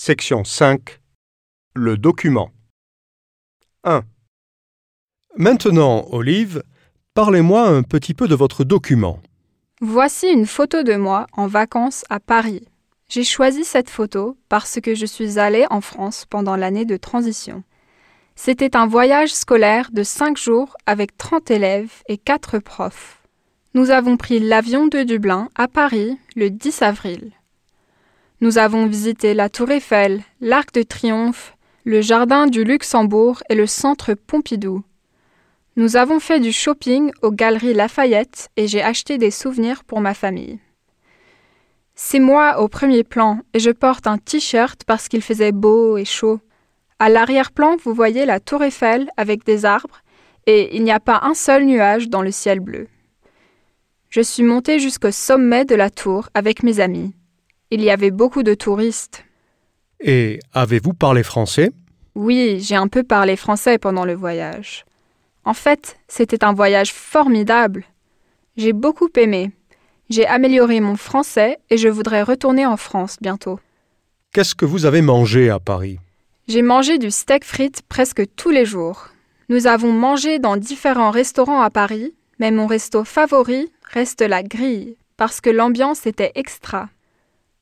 Section 5. Le document. 1. Maintenant, Olive, parlez-moi un petit peu de votre document. Voici une photo de moi en vacances à Paris. J'ai choisi cette photo parce que je suis allée en France pendant l'année de transition. C'était un voyage scolaire de 5 jours avec 30 élèves et 4 profs. Nous avons pris l'avion de Dublin à Paris le 10 avril. Nous avons visité la Tour Eiffel, l'Arc de Triomphe, le Jardin du Luxembourg et le Centre Pompidou. Nous avons fait du shopping aux Galeries Lafayette et j'ai acheté des souvenirs pour ma famille. C'est moi au premier plan et je porte un t-shirt parce qu'il faisait beau et chaud. À l'arrière-plan, vous voyez la Tour Eiffel avec des arbres et il n'y a pas un seul nuage dans le ciel bleu. Je suis montée jusqu'au sommet de la tour avec mes amis. Il y avait beaucoup de touristes. Et avez-vous parlé français? Oui, j'ai un peu parlé français pendant le voyage. En fait, c'était un voyage formidable. J'ai beaucoup aimé. J'ai amélioré mon français et je voudrais retourner en France bientôt. Qu'est-ce que vous avez mangé à Paris? J'ai mangé du steak frites presque tous les jours. Nous avons mangé dans différents restaurants à Paris, mais mon resto favori reste la grille, parce que l'ambiance était extra.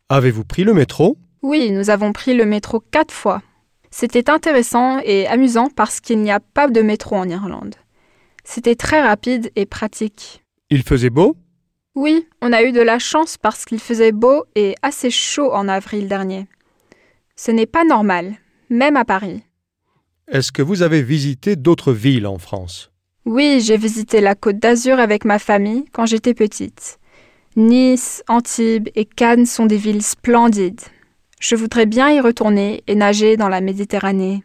Avez-vous pris le métro? Oui, nous avons pris le métro quatre fois. C'était intéressant et amusant parce qu'il n'y a pas de métro en Irlande. C'était très rapide et pratique. Il faisait beau? Oui, on a eu de la chance parce qu'il faisait beau et assez chaud en avril dernier. Ce n'est pas normal, même à Paris. Est-ce que vous avez visité d'autres villes en France? Oui, j'ai visité la Côte d'Azur avec ma famille quand j'étais petite. Nice, Antibes et Cannes sont des villes splendides. Je voudrais bien y retourner et nager dans la Méditerranée.